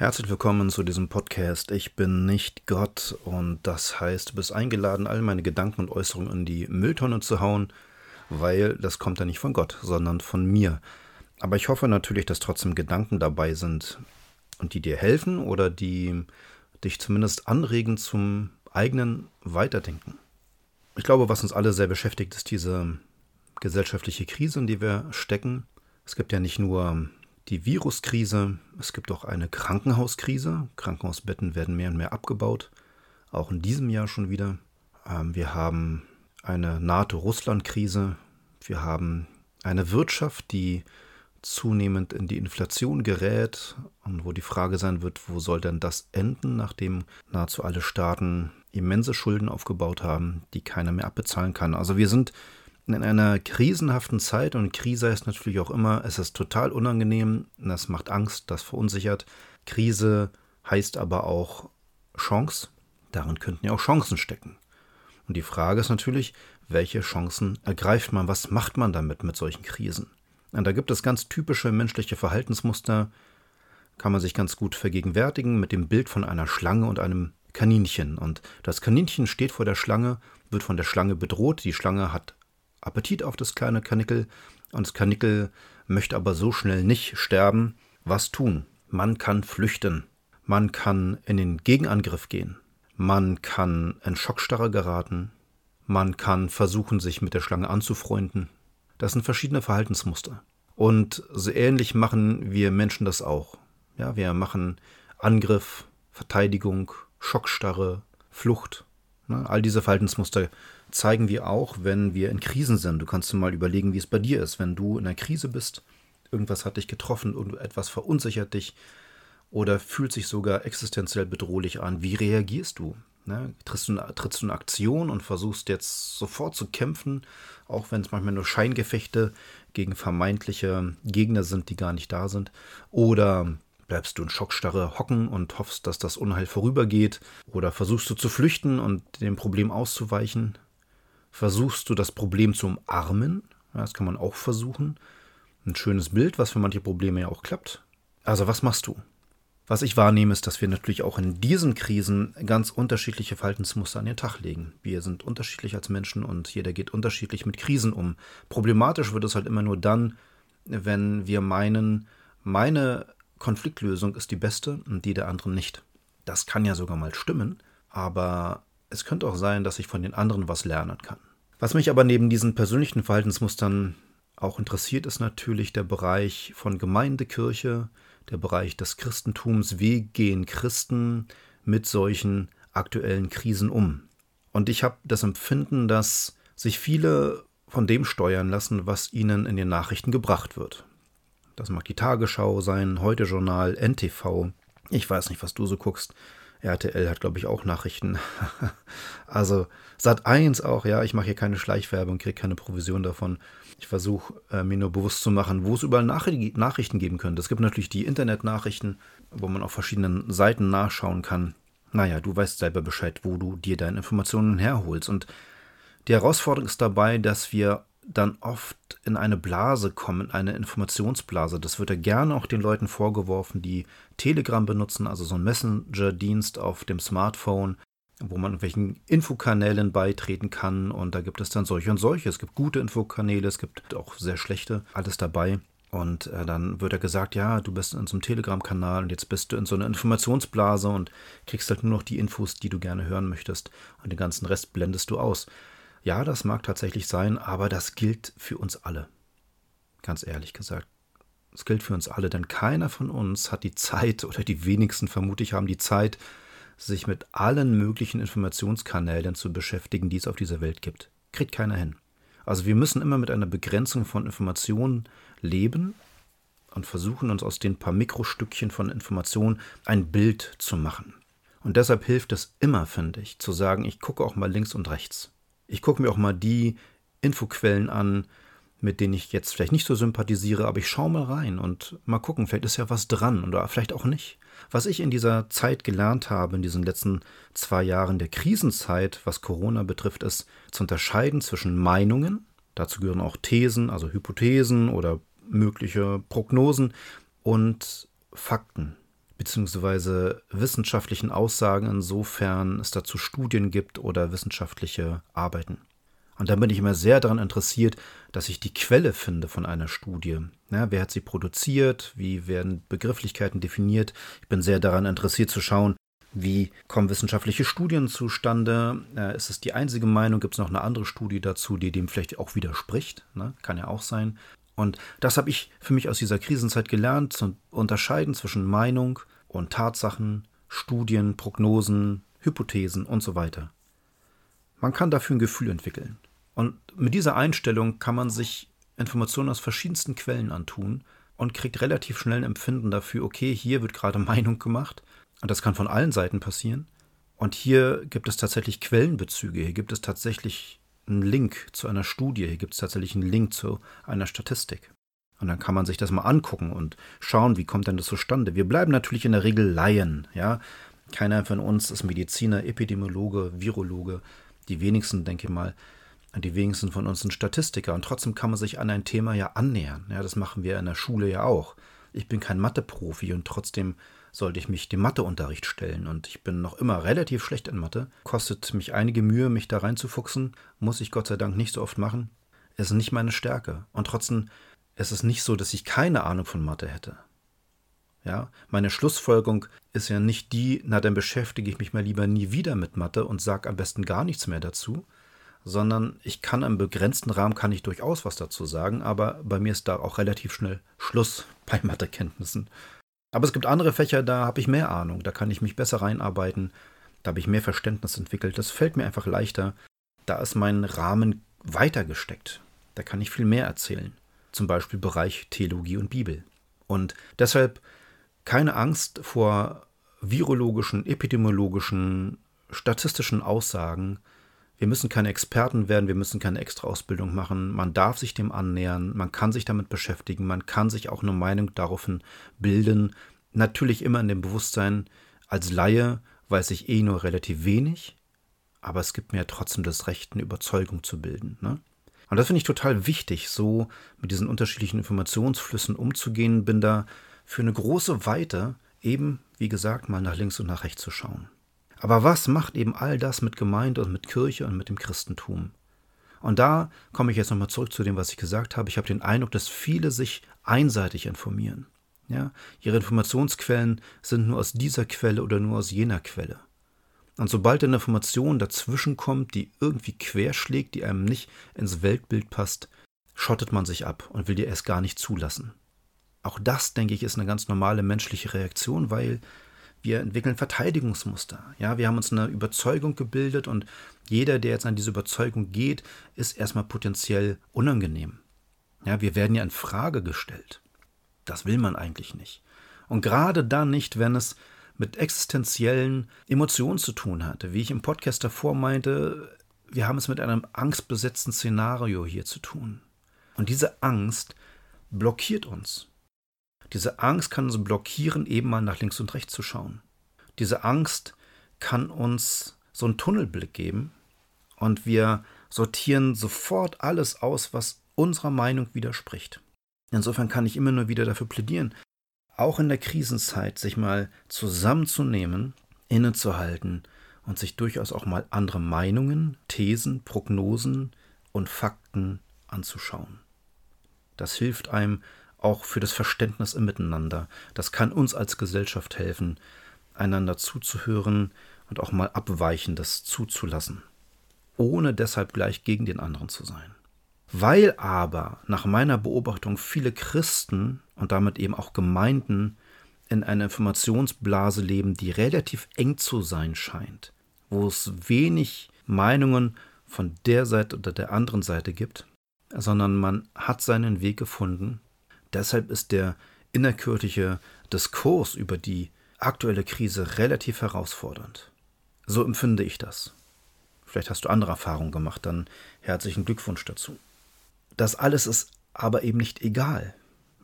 Herzlich willkommen zu diesem Podcast. Ich bin nicht Gott und das heißt, du bist eingeladen, all meine Gedanken und Äußerungen in die Mülltonne zu hauen, weil das kommt ja nicht von Gott, sondern von mir. Aber ich hoffe natürlich, dass trotzdem Gedanken dabei sind und die dir helfen oder die dich zumindest anregen zum eigenen Weiterdenken. Ich glaube, was uns alle sehr beschäftigt, ist diese gesellschaftliche Krise, in die wir stecken. Es gibt ja nicht nur die Viruskrise, es gibt auch eine Krankenhauskrise. Krankenhausbetten werden mehr und mehr abgebaut, auch in diesem Jahr schon wieder. Ähm, wir haben eine NATO-Russland-Krise. Wir haben eine Wirtschaft, die zunehmend in die Inflation gerät und wo die Frage sein wird, wo soll denn das enden, nachdem nahezu alle Staaten immense Schulden aufgebaut haben, die keiner mehr abbezahlen kann. Also wir sind in einer krisenhaften Zeit und Krise ist natürlich auch immer, es ist total unangenehm, das macht Angst, das verunsichert. Krise heißt aber auch Chance, darin könnten ja auch Chancen stecken. Und die Frage ist natürlich, welche Chancen ergreift man, was macht man damit mit solchen Krisen? Und da gibt es ganz typische menschliche Verhaltensmuster, kann man sich ganz gut vergegenwärtigen mit dem Bild von einer Schlange und einem Kaninchen. Und das Kaninchen steht vor der Schlange, wird von der Schlange bedroht, die Schlange hat Appetit auf das kleine Kanickel und das Kanickel möchte aber so schnell nicht sterben. Was tun? Man kann flüchten. Man kann in den Gegenangriff gehen. Man kann in Schockstarre geraten. Man kann versuchen, sich mit der Schlange anzufreunden. Das sind verschiedene Verhaltensmuster. Und so ähnlich machen wir Menschen das auch. Ja, wir machen Angriff, Verteidigung, Schockstarre, Flucht. Ne? All diese Verhaltensmuster zeigen wir auch, wenn wir in Krisen sind. Du kannst dir mal überlegen, wie es bei dir ist, wenn du in einer Krise bist, irgendwas hat dich getroffen, etwas verunsichert dich oder fühlt sich sogar existenziell bedrohlich an. Wie reagierst du? Ne? Trittst, du trittst du in Aktion und versuchst jetzt sofort zu kämpfen, auch wenn es manchmal nur Scheingefechte gegen vermeintliche Gegner sind, die gar nicht da sind? Oder bleibst du in Schockstarre hocken und hoffst, dass das Unheil vorübergeht? Oder versuchst du zu flüchten und dem Problem auszuweichen? Versuchst du das Problem zu umarmen. Ja, das kann man auch versuchen. Ein schönes Bild, was für manche Probleme ja auch klappt. Also was machst du? Was ich wahrnehme, ist, dass wir natürlich auch in diesen Krisen ganz unterschiedliche Verhaltensmuster an den Tag legen. Wir sind unterschiedlich als Menschen und jeder geht unterschiedlich mit Krisen um. Problematisch wird es halt immer nur dann, wenn wir meinen, meine Konfliktlösung ist die beste und die der anderen nicht. Das kann ja sogar mal stimmen, aber es könnte auch sein, dass ich von den anderen was lernen kann. Was mich aber neben diesen persönlichen Verhaltensmustern auch interessiert, ist natürlich der Bereich von Gemeindekirche, der Bereich des Christentums. Wie gehen Christen mit solchen aktuellen Krisen um? Und ich habe das Empfinden, dass sich viele von dem steuern lassen, was ihnen in den Nachrichten gebracht wird. Das mag die Tagesschau sein, Heute Journal, NTV. Ich weiß nicht, was du so guckst. RTL hat, glaube ich, auch Nachrichten. also Sat 1 auch, ja, ich mache hier keine Schleichwerbung, kriege keine Provision davon. Ich versuche äh, mir nur bewusst zu machen, wo es überall Nach Nachrichten geben könnte. Es gibt natürlich die Internetnachrichten, wo man auf verschiedenen Seiten nachschauen kann. Naja, du weißt selber Bescheid, wo du dir deine Informationen herholst. Und die Herausforderung ist dabei, dass wir dann oft in eine Blase kommen, eine Informationsblase. Das wird ja gerne auch den Leuten vorgeworfen, die Telegram benutzen, also so ein Messenger-Dienst auf dem Smartphone, wo man irgendwelchen Infokanälen beitreten kann. Und da gibt es dann solche und solche. Es gibt gute Infokanäle, es gibt auch sehr schlechte, alles dabei. Und äh, dann wird er gesagt, ja, du bist in so einem Telegram-Kanal und jetzt bist du in so einer Informationsblase und kriegst halt nur noch die Infos, die du gerne hören möchtest. Und den ganzen Rest blendest du aus. Ja, das mag tatsächlich sein, aber das gilt für uns alle. Ganz ehrlich gesagt. Es gilt für uns alle, denn keiner von uns hat die Zeit, oder die wenigsten vermutlich haben die Zeit, sich mit allen möglichen Informationskanälen zu beschäftigen, die es auf dieser Welt gibt. Kriegt keiner hin. Also wir müssen immer mit einer Begrenzung von Informationen leben und versuchen uns aus den paar Mikrostückchen von Informationen ein Bild zu machen. Und deshalb hilft es immer, finde ich, zu sagen, ich gucke auch mal links und rechts. Ich gucke mir auch mal die Infoquellen an, mit denen ich jetzt vielleicht nicht so sympathisiere, aber ich schaue mal rein und mal gucken, vielleicht ist ja was dran oder vielleicht auch nicht. Was ich in dieser Zeit gelernt habe, in diesen letzten zwei Jahren der Krisenzeit, was Corona betrifft, ist zu unterscheiden zwischen Meinungen, dazu gehören auch Thesen, also Hypothesen oder mögliche Prognosen und Fakten, beziehungsweise wissenschaftlichen Aussagen, insofern es dazu Studien gibt oder wissenschaftliche Arbeiten. Und da bin ich immer sehr daran interessiert, dass ich die Quelle finde von einer Studie. Ja, wer hat sie produziert? Wie werden Begrifflichkeiten definiert? Ich bin sehr daran interessiert zu schauen, wie kommen wissenschaftliche Studien zustande? Äh, ist es die einzige Meinung? Gibt es noch eine andere Studie dazu, die dem vielleicht auch widerspricht? Ne? Kann ja auch sein. Und das habe ich für mich aus dieser Krisenzeit gelernt, zu unterscheiden zwischen Meinung und Tatsachen, Studien, Prognosen, Hypothesen und so weiter. Man kann dafür ein Gefühl entwickeln. Und mit dieser Einstellung kann man sich Informationen aus verschiedensten Quellen antun und kriegt relativ schnell ein Empfinden dafür, okay, hier wird gerade Meinung gemacht und das kann von allen Seiten passieren. Und hier gibt es tatsächlich Quellenbezüge, hier gibt es tatsächlich einen Link zu einer Studie, hier gibt es tatsächlich einen Link zu einer Statistik. Und dann kann man sich das mal angucken und schauen, wie kommt denn das zustande. Wir bleiben natürlich in der Regel Laien, ja. Keiner von uns ist Mediziner, Epidemiologe, Virologe. Die wenigsten, denke ich mal, die wenigsten von uns sind Statistiker und trotzdem kann man sich an ein Thema ja annähern. Ja, das machen wir in der Schule ja auch. Ich bin kein Mathe-Profi und trotzdem sollte ich mich dem Matheunterricht stellen und ich bin noch immer relativ schlecht in Mathe. Kostet mich einige Mühe, mich da reinzufuchsen, muss ich Gott sei Dank nicht so oft machen. Es ist nicht meine Stärke und trotzdem ist es nicht so, dass ich keine Ahnung von Mathe hätte. Ja, meine Schlussfolgerung ist ja nicht die, na dann beschäftige ich mich mal lieber nie wieder mit Mathe und sage am besten gar nichts mehr dazu, sondern ich kann im begrenzten Rahmen kann ich durchaus was dazu sagen, aber bei mir ist da auch relativ schnell Schluss bei Mathekenntnissen. Aber es gibt andere Fächer, da habe ich mehr Ahnung, da kann ich mich besser reinarbeiten, da habe ich mehr Verständnis entwickelt, das fällt mir einfach leichter, da ist mein Rahmen weiter gesteckt, da kann ich viel mehr erzählen, zum Beispiel Bereich Theologie und Bibel. Und deshalb keine Angst vor virologischen, epidemiologischen, statistischen Aussagen, wir müssen keine Experten werden, wir müssen keine Extra-Ausbildung machen. Man darf sich dem annähern, man kann sich damit beschäftigen, man kann sich auch eine Meinung daraufhin bilden. Natürlich immer in dem Bewusstsein, als Laie weiß ich eh nur relativ wenig, aber es gibt mir ja trotzdem das Recht, eine Überzeugung zu bilden. Ne? Und das finde ich total wichtig, so mit diesen unterschiedlichen Informationsflüssen umzugehen, bin da für eine große Weite eben, wie gesagt, mal nach links und nach rechts zu schauen. Aber was macht eben all das mit Gemeinde und mit Kirche und mit dem Christentum? Und da komme ich jetzt nochmal zurück zu dem, was ich gesagt habe. Ich habe den Eindruck, dass viele sich einseitig informieren. Ja, ihre Informationsquellen sind nur aus dieser Quelle oder nur aus jener Quelle. Und sobald eine Information dazwischen kommt, die irgendwie querschlägt, die einem nicht ins Weltbild passt, schottet man sich ab und will die erst gar nicht zulassen. Auch das, denke ich, ist eine ganz normale menschliche Reaktion, weil wir entwickeln Verteidigungsmuster. Ja, wir haben uns eine Überzeugung gebildet und jeder, der jetzt an diese Überzeugung geht, ist erstmal potenziell unangenehm. Ja, wir werden ja in Frage gestellt. Das will man eigentlich nicht. Und gerade dann nicht, wenn es mit existenziellen Emotionen zu tun hatte. Wie ich im Podcast davor meinte, wir haben es mit einem angstbesetzten Szenario hier zu tun. Und diese Angst blockiert uns. Diese Angst kann uns blockieren, eben mal nach links und rechts zu schauen. Diese Angst kann uns so einen Tunnelblick geben und wir sortieren sofort alles aus, was unserer Meinung widerspricht. Insofern kann ich immer nur wieder dafür plädieren, auch in der Krisenzeit sich mal zusammenzunehmen, innezuhalten und sich durchaus auch mal andere Meinungen, Thesen, Prognosen und Fakten anzuschauen. Das hilft einem, auch für das Verständnis im Miteinander. Das kann uns als Gesellschaft helfen, einander zuzuhören und auch mal Abweichendes zuzulassen, ohne deshalb gleich gegen den anderen zu sein. Weil aber nach meiner Beobachtung viele Christen und damit eben auch Gemeinden in einer Informationsblase leben, die relativ eng zu sein scheint, wo es wenig Meinungen von der Seite oder der anderen Seite gibt, sondern man hat seinen Weg gefunden Deshalb ist der innerkirchliche Diskurs über die aktuelle Krise relativ herausfordernd. So empfinde ich das. Vielleicht hast du andere Erfahrungen gemacht, dann herzlichen Glückwunsch dazu. Das alles ist aber eben nicht egal.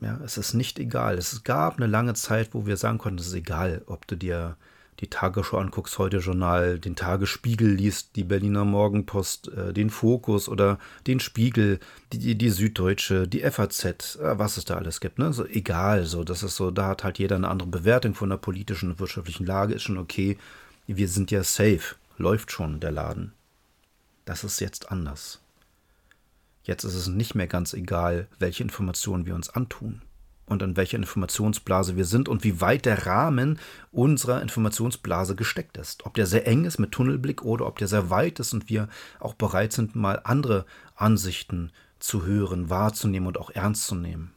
Ja, es ist nicht egal. Es gab eine lange Zeit, wo wir sagen konnten, es ist egal, ob du dir die Tagesschau anguckst, heute Journal, den Tagesspiegel liest, die Berliner Morgenpost, äh, den Fokus oder den Spiegel, die, die Süddeutsche, die FAZ, äh, was es da alles gibt. Ne? So, egal, so, das ist so, da hat halt jeder eine andere Bewertung von der politischen und wirtschaftlichen Lage, ist schon okay. Wir sind ja safe, läuft schon der Laden. Das ist jetzt anders. Jetzt ist es nicht mehr ganz egal, welche Informationen wir uns antun und in welcher Informationsblase wir sind und wie weit der Rahmen unserer Informationsblase gesteckt ist. Ob der sehr eng ist mit Tunnelblick oder ob der sehr weit ist und wir auch bereit sind, mal andere Ansichten zu hören, wahrzunehmen und auch ernst zu nehmen.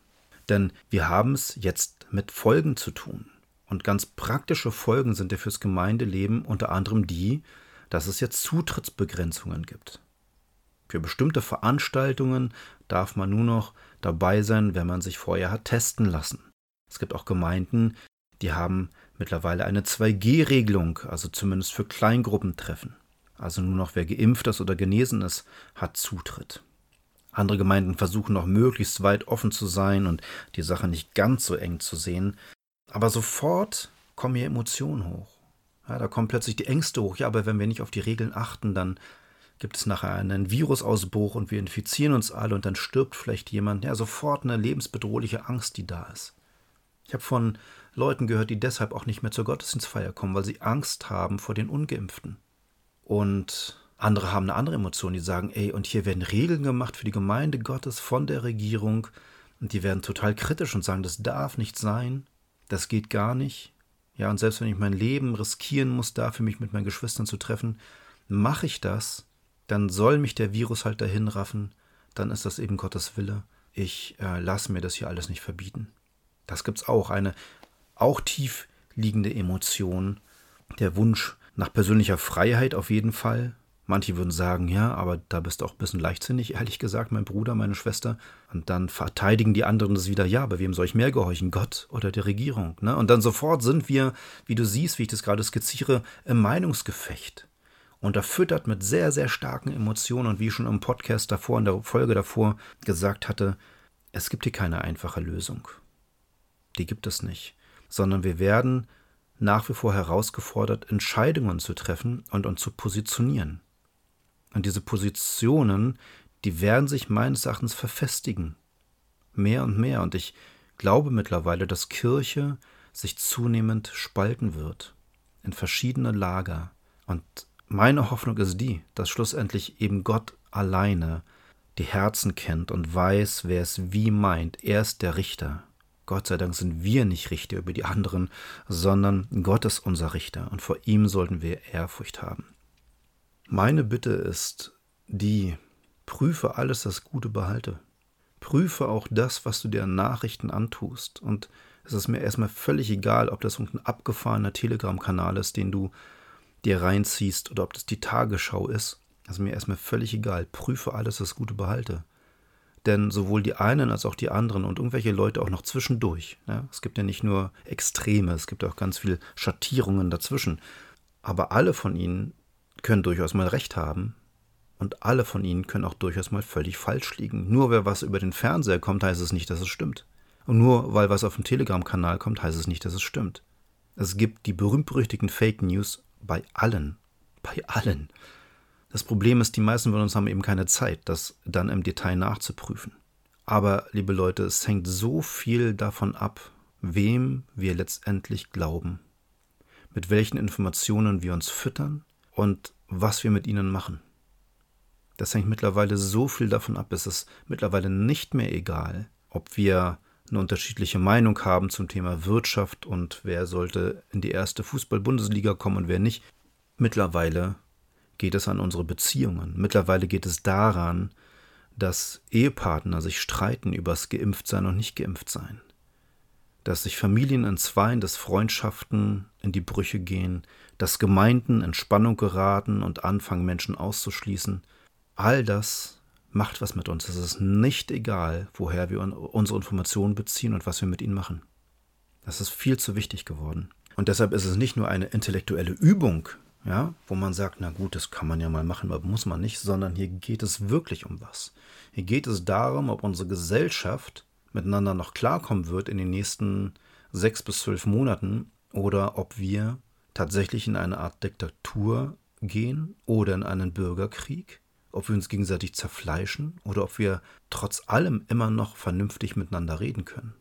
Denn wir haben es jetzt mit Folgen zu tun. Und ganz praktische Folgen sind ja fürs Gemeindeleben unter anderem die, dass es jetzt Zutrittsbegrenzungen gibt. Für bestimmte Veranstaltungen darf man nur noch dabei sein, wenn man sich vorher hat testen lassen. Es gibt auch Gemeinden, die haben mittlerweile eine 2G-Regelung, also zumindest für Kleingruppentreffen. Also nur noch wer geimpft ist oder genesen ist, hat Zutritt. Andere Gemeinden versuchen noch möglichst weit offen zu sein und die Sache nicht ganz so eng zu sehen. Aber sofort kommen hier Emotionen hoch. Ja, da kommen plötzlich die Ängste hoch. Ja, aber wenn wir nicht auf die Regeln achten, dann gibt es nachher einen Virusausbruch und wir infizieren uns alle und dann stirbt vielleicht jemand. Ja, sofort eine lebensbedrohliche Angst, die da ist. Ich habe von Leuten gehört, die deshalb auch nicht mehr zur Gottesdienstfeier kommen, weil sie Angst haben vor den Ungeimpften. Und andere haben eine andere Emotion, die sagen, ey, und hier werden Regeln gemacht für die Gemeinde Gottes von der Regierung und die werden total kritisch und sagen, das darf nicht sein, das geht gar nicht. Ja, und selbst wenn ich mein Leben riskieren muss, dafür mich mit meinen Geschwistern zu treffen, mache ich das, dann soll mich der Virus halt dahin raffen, dann ist das eben Gottes Wille. Ich äh, lasse mir das hier alles nicht verbieten. Das gibt es auch, eine auch tief liegende Emotion, der Wunsch nach persönlicher Freiheit auf jeden Fall. Manche würden sagen, ja, aber da bist du auch ein bisschen leichtsinnig, ehrlich gesagt, mein Bruder, meine Schwester. Und dann verteidigen die anderen das wieder, ja, aber wem soll ich mehr gehorchen, Gott oder der Regierung? Ne? Und dann sofort sind wir, wie du siehst, wie ich das gerade skizziere, im Meinungsgefecht unterfüttert mit sehr, sehr starken Emotionen und wie ich schon im Podcast davor, in der Folge davor gesagt hatte, es gibt hier keine einfache Lösung. Die gibt es nicht, sondern wir werden nach wie vor herausgefordert, Entscheidungen zu treffen und uns zu positionieren. Und diese Positionen, die werden sich meines Erachtens verfestigen. Mehr und mehr. Und ich glaube mittlerweile, dass Kirche sich zunehmend spalten wird in verschiedene Lager. Und meine Hoffnung ist die, dass schlussendlich eben Gott alleine die Herzen kennt und weiß, wer es wie meint. Er ist der Richter. Gott sei Dank sind wir nicht Richter über die anderen, sondern Gott ist unser Richter und vor ihm sollten wir Ehrfurcht haben. Meine Bitte ist die, prüfe alles, das Gute behalte. Prüfe auch das, was du dir an Nachrichten antust. Und es ist mir erstmal völlig egal, ob das irgendein abgefahrener Telegram-Kanal ist, den du dir reinziehst oder ob das die Tagesschau ist, ist mir erstmal völlig egal. Prüfe alles, das Gute behalte. Denn sowohl die einen als auch die anderen und irgendwelche Leute auch noch zwischendurch. Ja, es gibt ja nicht nur Extreme, es gibt auch ganz viele Schattierungen dazwischen. Aber alle von ihnen können durchaus mal recht haben und alle von ihnen können auch durchaus mal völlig falsch liegen. Nur weil was über den Fernseher kommt, heißt es nicht, dass es stimmt. Und nur weil was auf dem Telegram-Kanal kommt, heißt es nicht, dass es stimmt. Es gibt die berühmt-berüchtigten Fake News bei allen. Bei allen. Das Problem ist, die meisten von uns haben eben keine Zeit, das dann im Detail nachzuprüfen. Aber, liebe Leute, es hängt so viel davon ab, wem wir letztendlich glauben, mit welchen Informationen wir uns füttern und was wir mit ihnen machen. Das hängt mittlerweile so viel davon ab, es ist mittlerweile nicht mehr egal, ob wir eine unterschiedliche Meinung haben zum Thema Wirtschaft und wer sollte in die erste Fußball-Bundesliga kommen und wer nicht. Mittlerweile geht es an unsere Beziehungen. Mittlerweile geht es daran, dass Ehepartner sich streiten übers Geimpftsein und nicht Geimpftsein. Dass sich Familien entzweien, dass Freundschaften in die Brüche gehen, dass Gemeinden in Spannung geraten und anfangen, Menschen auszuschließen. All das macht was mit uns. Es ist nicht egal, woher wir unsere Informationen beziehen und was wir mit ihnen machen. Das ist viel zu wichtig geworden. Und deshalb ist es nicht nur eine intellektuelle Übung, ja, wo man sagt, na gut, das kann man ja mal machen, aber muss man nicht, sondern hier geht es wirklich um was. Hier geht es darum, ob unsere Gesellschaft miteinander noch klarkommen wird in den nächsten sechs bis zwölf Monaten oder ob wir tatsächlich in eine Art Diktatur gehen oder in einen Bürgerkrieg, ob wir uns gegenseitig zerfleischen oder ob wir trotz allem immer noch vernünftig miteinander reden können.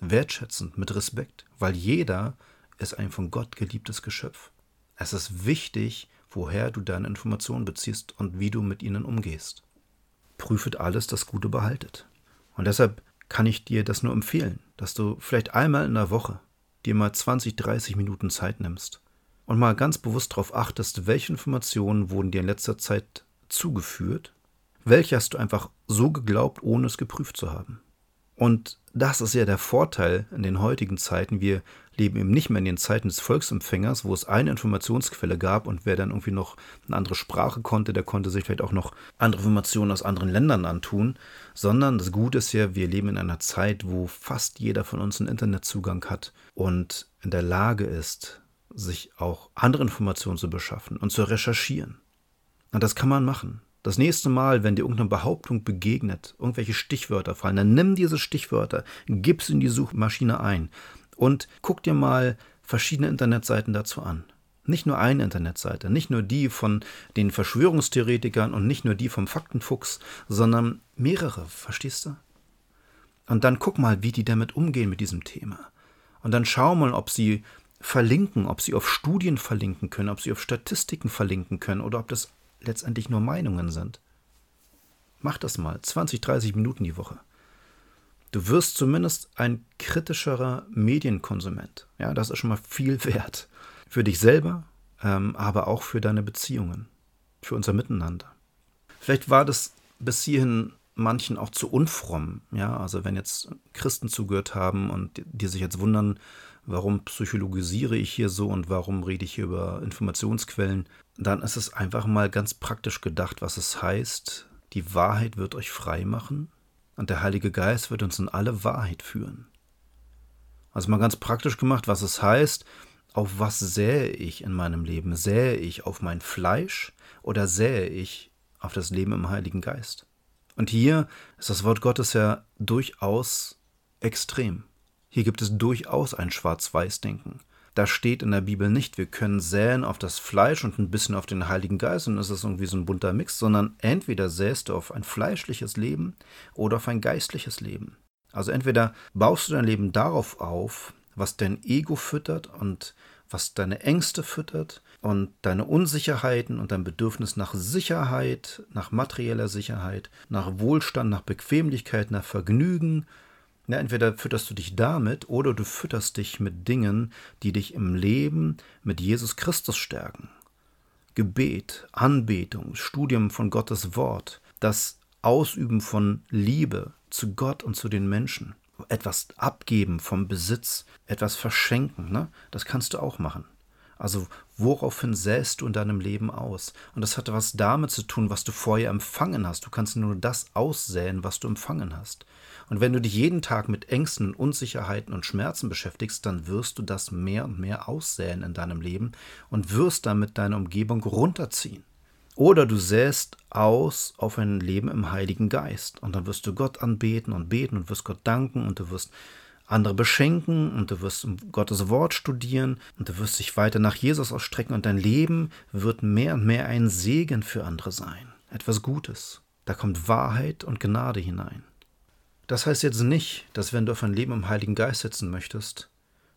Wertschätzend, mit Respekt, weil jeder ist ein von Gott geliebtes Geschöpf. Es ist wichtig, woher du deine Informationen beziehst und wie du mit ihnen umgehst. Prüfet alles, das Gute behaltet. Und deshalb kann ich dir das nur empfehlen, dass du vielleicht einmal in der Woche dir mal 20, 30 Minuten Zeit nimmst und mal ganz bewusst darauf achtest, welche Informationen wurden dir in letzter Zeit zugeführt, welche hast du einfach so geglaubt, ohne es geprüft zu haben. Und das ist ja der Vorteil in den heutigen Zeiten. Wir leben eben nicht mehr in den Zeiten des Volksempfängers, wo es eine Informationsquelle gab und wer dann irgendwie noch eine andere Sprache konnte, der konnte sich vielleicht auch noch andere Informationen aus anderen Ländern antun, sondern das Gute ist ja, wir leben in einer Zeit, wo fast jeder von uns einen Internetzugang hat und in der Lage ist, sich auch andere Informationen zu beschaffen und zu recherchieren. Und das kann man machen. Das nächste Mal, wenn dir irgendeine Behauptung begegnet, irgendwelche Stichwörter fallen, dann nimm diese Stichwörter, gib sie in die Suchmaschine ein und guck dir mal verschiedene Internetseiten dazu an. Nicht nur eine Internetseite, nicht nur die von den Verschwörungstheoretikern und nicht nur die vom Faktenfuchs, sondern mehrere, verstehst du? Und dann guck mal, wie die damit umgehen mit diesem Thema. Und dann schau mal, ob sie verlinken, ob sie auf Studien verlinken können, ob sie auf Statistiken verlinken können oder ob das letztendlich nur Meinungen sind. Mach das mal, 20, 30 Minuten die Woche. Du wirst zumindest ein kritischerer Medienkonsument. Ja, das ist schon mal viel wert. Für dich selber, ähm, aber auch für deine Beziehungen, für unser Miteinander. Vielleicht war das bis hierhin manchen auch zu unfromm. Ja, also wenn jetzt Christen zugehört haben und die sich jetzt wundern, warum psychologisiere ich hier so und warum rede ich hier über Informationsquellen, dann ist es einfach mal ganz praktisch gedacht, was es heißt, die Wahrheit wird euch frei machen und der Heilige Geist wird uns in alle Wahrheit führen. Also mal ganz praktisch gemacht, was es heißt, auf was sähe ich in meinem Leben? Sähe ich auf mein Fleisch oder sähe ich auf das Leben im Heiligen Geist? Und hier ist das Wort Gottes ja durchaus extrem. Hier gibt es durchaus ein Schwarz-Weiß-Denken. Da steht in der Bibel nicht, wir können säen auf das Fleisch und ein bisschen auf den Heiligen Geist und es ist irgendwie so ein bunter Mix, sondern entweder säst du auf ein fleischliches Leben oder auf ein geistliches Leben. Also entweder baust du dein Leben darauf auf, was dein Ego füttert und was deine Ängste füttert und deine Unsicherheiten und dein Bedürfnis nach Sicherheit, nach materieller Sicherheit, nach Wohlstand, nach Bequemlichkeit, nach Vergnügen, ja, entweder fütterst du dich damit oder du fütterst dich mit Dingen, die dich im Leben mit Jesus Christus stärken. Gebet, Anbetung, Studium von Gottes Wort, das Ausüben von Liebe zu Gott und zu den Menschen, etwas abgeben vom Besitz, etwas verschenken, ne? das kannst du auch machen. Also woraufhin säst du in deinem Leben aus? Und das hat was damit zu tun, was du vorher empfangen hast. Du kannst nur das aussäen, was du empfangen hast. Und wenn du dich jeden Tag mit Ängsten, Unsicherheiten und Schmerzen beschäftigst, dann wirst du das mehr und mehr aussäen in deinem Leben und wirst damit deine Umgebung runterziehen. Oder du säst aus auf ein Leben im Heiligen Geist und dann wirst du Gott anbeten und beten und wirst Gott danken und du wirst andere beschenken und du wirst Gottes Wort studieren und du wirst dich weiter nach Jesus ausstrecken und dein Leben wird mehr und mehr ein Segen für andere sein. Etwas Gutes. Da kommt Wahrheit und Gnade hinein. Das heißt jetzt nicht, dass wenn du auf ein Leben im Heiligen Geist setzen möchtest,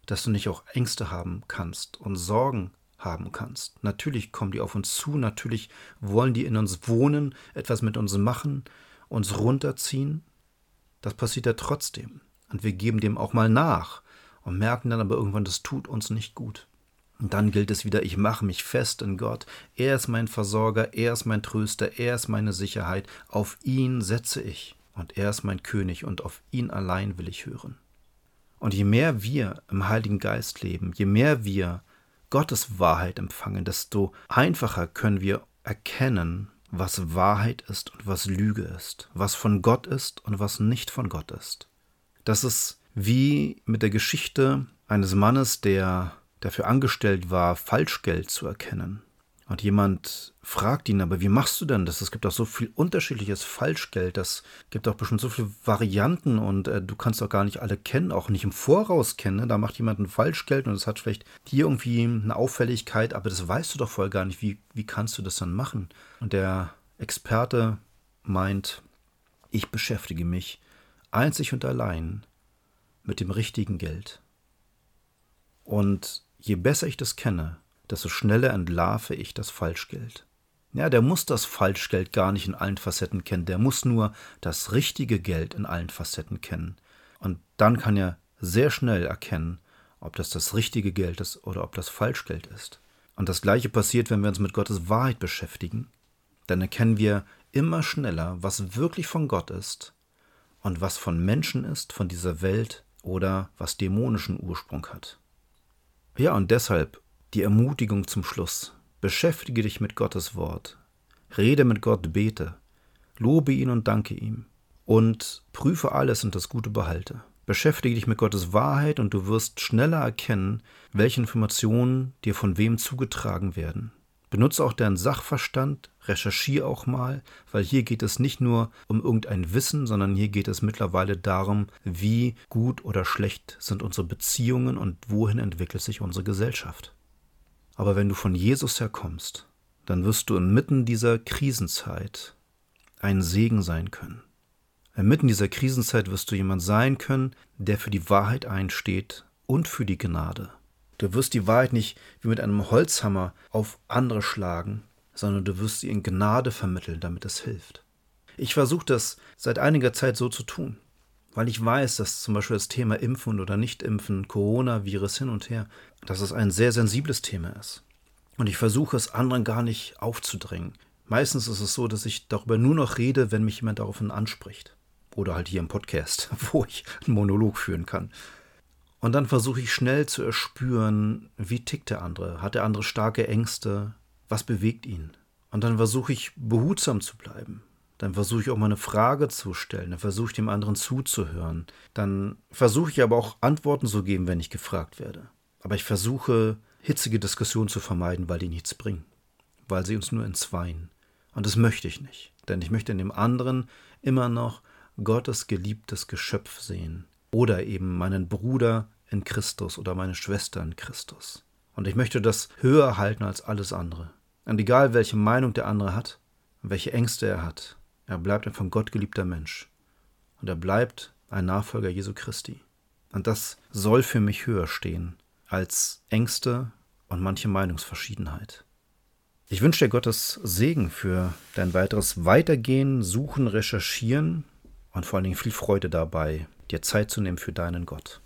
dass du nicht auch Ängste haben kannst und Sorgen haben kannst. Natürlich kommen die auf uns zu, natürlich wollen die in uns wohnen, etwas mit uns machen, uns runterziehen. Das passiert ja trotzdem. Und wir geben dem auch mal nach und merken dann aber irgendwann, das tut uns nicht gut. Und dann gilt es wieder, ich mache mich fest in Gott. Er ist mein Versorger, er ist mein Tröster, er ist meine Sicherheit. Auf ihn setze ich. Und er ist mein König und auf ihn allein will ich hören. Und je mehr wir im Heiligen Geist leben, je mehr wir Gottes Wahrheit empfangen, desto einfacher können wir erkennen, was Wahrheit ist und was Lüge ist, was von Gott ist und was nicht von Gott ist. Das ist wie mit der Geschichte eines Mannes, der dafür angestellt war, Falschgeld zu erkennen. Und jemand fragt ihn, aber wie machst du denn das? Es gibt auch so viel unterschiedliches Falschgeld, das gibt auch bestimmt so viele Varianten und äh, du kannst doch gar nicht alle kennen, auch nicht im Voraus kennen. Ne? Da macht jemand ein Falschgeld und es hat vielleicht dir irgendwie eine Auffälligkeit, aber das weißt du doch vorher gar nicht. Wie, wie kannst du das dann machen? Und der Experte meint, ich beschäftige mich einzig und allein mit dem richtigen Geld. Und je besser ich das kenne, desto schneller entlarve ich das Falschgeld. Ja, der muss das Falschgeld gar nicht in allen Facetten kennen, der muss nur das richtige Geld in allen Facetten kennen. Und dann kann er sehr schnell erkennen, ob das das richtige Geld ist oder ob das Falschgeld ist. Und das gleiche passiert, wenn wir uns mit Gottes Wahrheit beschäftigen. Dann erkennen wir immer schneller, was wirklich von Gott ist und was von Menschen ist, von dieser Welt oder was dämonischen Ursprung hat. Ja, und deshalb die Ermutigung zum Schluss. Beschäftige dich mit Gottes Wort. Rede mit Gott, bete. Lobe ihn und danke ihm. Und prüfe alles und das Gute behalte. Beschäftige dich mit Gottes Wahrheit und du wirst schneller erkennen, welche Informationen dir von wem zugetragen werden. Benutze auch deinen Sachverstand, recherchiere auch mal, weil hier geht es nicht nur um irgendein Wissen, sondern hier geht es mittlerweile darum, wie gut oder schlecht sind unsere Beziehungen und wohin entwickelt sich unsere Gesellschaft. Aber wenn du von Jesus her kommst, dann wirst du inmitten dieser Krisenzeit ein Segen sein können. Inmitten dieser Krisenzeit wirst du jemand sein können, der für die Wahrheit einsteht und für die Gnade. Du wirst die Wahrheit nicht wie mit einem Holzhammer auf andere schlagen, sondern du wirst sie in Gnade vermitteln, damit es hilft. Ich versuche das seit einiger Zeit so zu tun, weil ich weiß, dass zum Beispiel das Thema Impfen oder Nicht-Impfen, Coronavirus hin und her, dass es ein sehr sensibles Thema ist. Und ich versuche es anderen gar nicht aufzudrängen. Meistens ist es so, dass ich darüber nur noch rede, wenn mich jemand daraufhin anspricht. Oder halt hier im Podcast, wo ich einen Monolog führen kann. Und dann versuche ich schnell zu erspüren, wie tickt der andere? Hat der andere starke Ängste? Was bewegt ihn? Und dann versuche ich behutsam zu bleiben. Dann versuche ich auch mal eine Frage zu stellen. Dann versuche ich dem anderen zuzuhören. Dann versuche ich aber auch Antworten zu geben, wenn ich gefragt werde. Aber ich versuche, hitzige Diskussionen zu vermeiden, weil die nichts bringen. Weil sie uns nur entzweien. Und das möchte ich nicht. Denn ich möchte in dem anderen immer noch Gottes geliebtes Geschöpf sehen oder eben meinen Bruder in Christus oder meine Schwester in Christus. Und ich möchte das höher halten als alles andere. Und egal, welche Meinung der andere hat, welche Ängste er hat, er bleibt ein von Gott geliebter Mensch. Und er bleibt ein Nachfolger Jesu Christi. Und das soll für mich höher stehen als Ängste und manche Meinungsverschiedenheit. Ich wünsche dir Gottes Segen für dein weiteres Weitergehen, Suchen, Recherchieren und vor allen Dingen viel Freude dabei, dir Zeit zu nehmen für deinen Gott.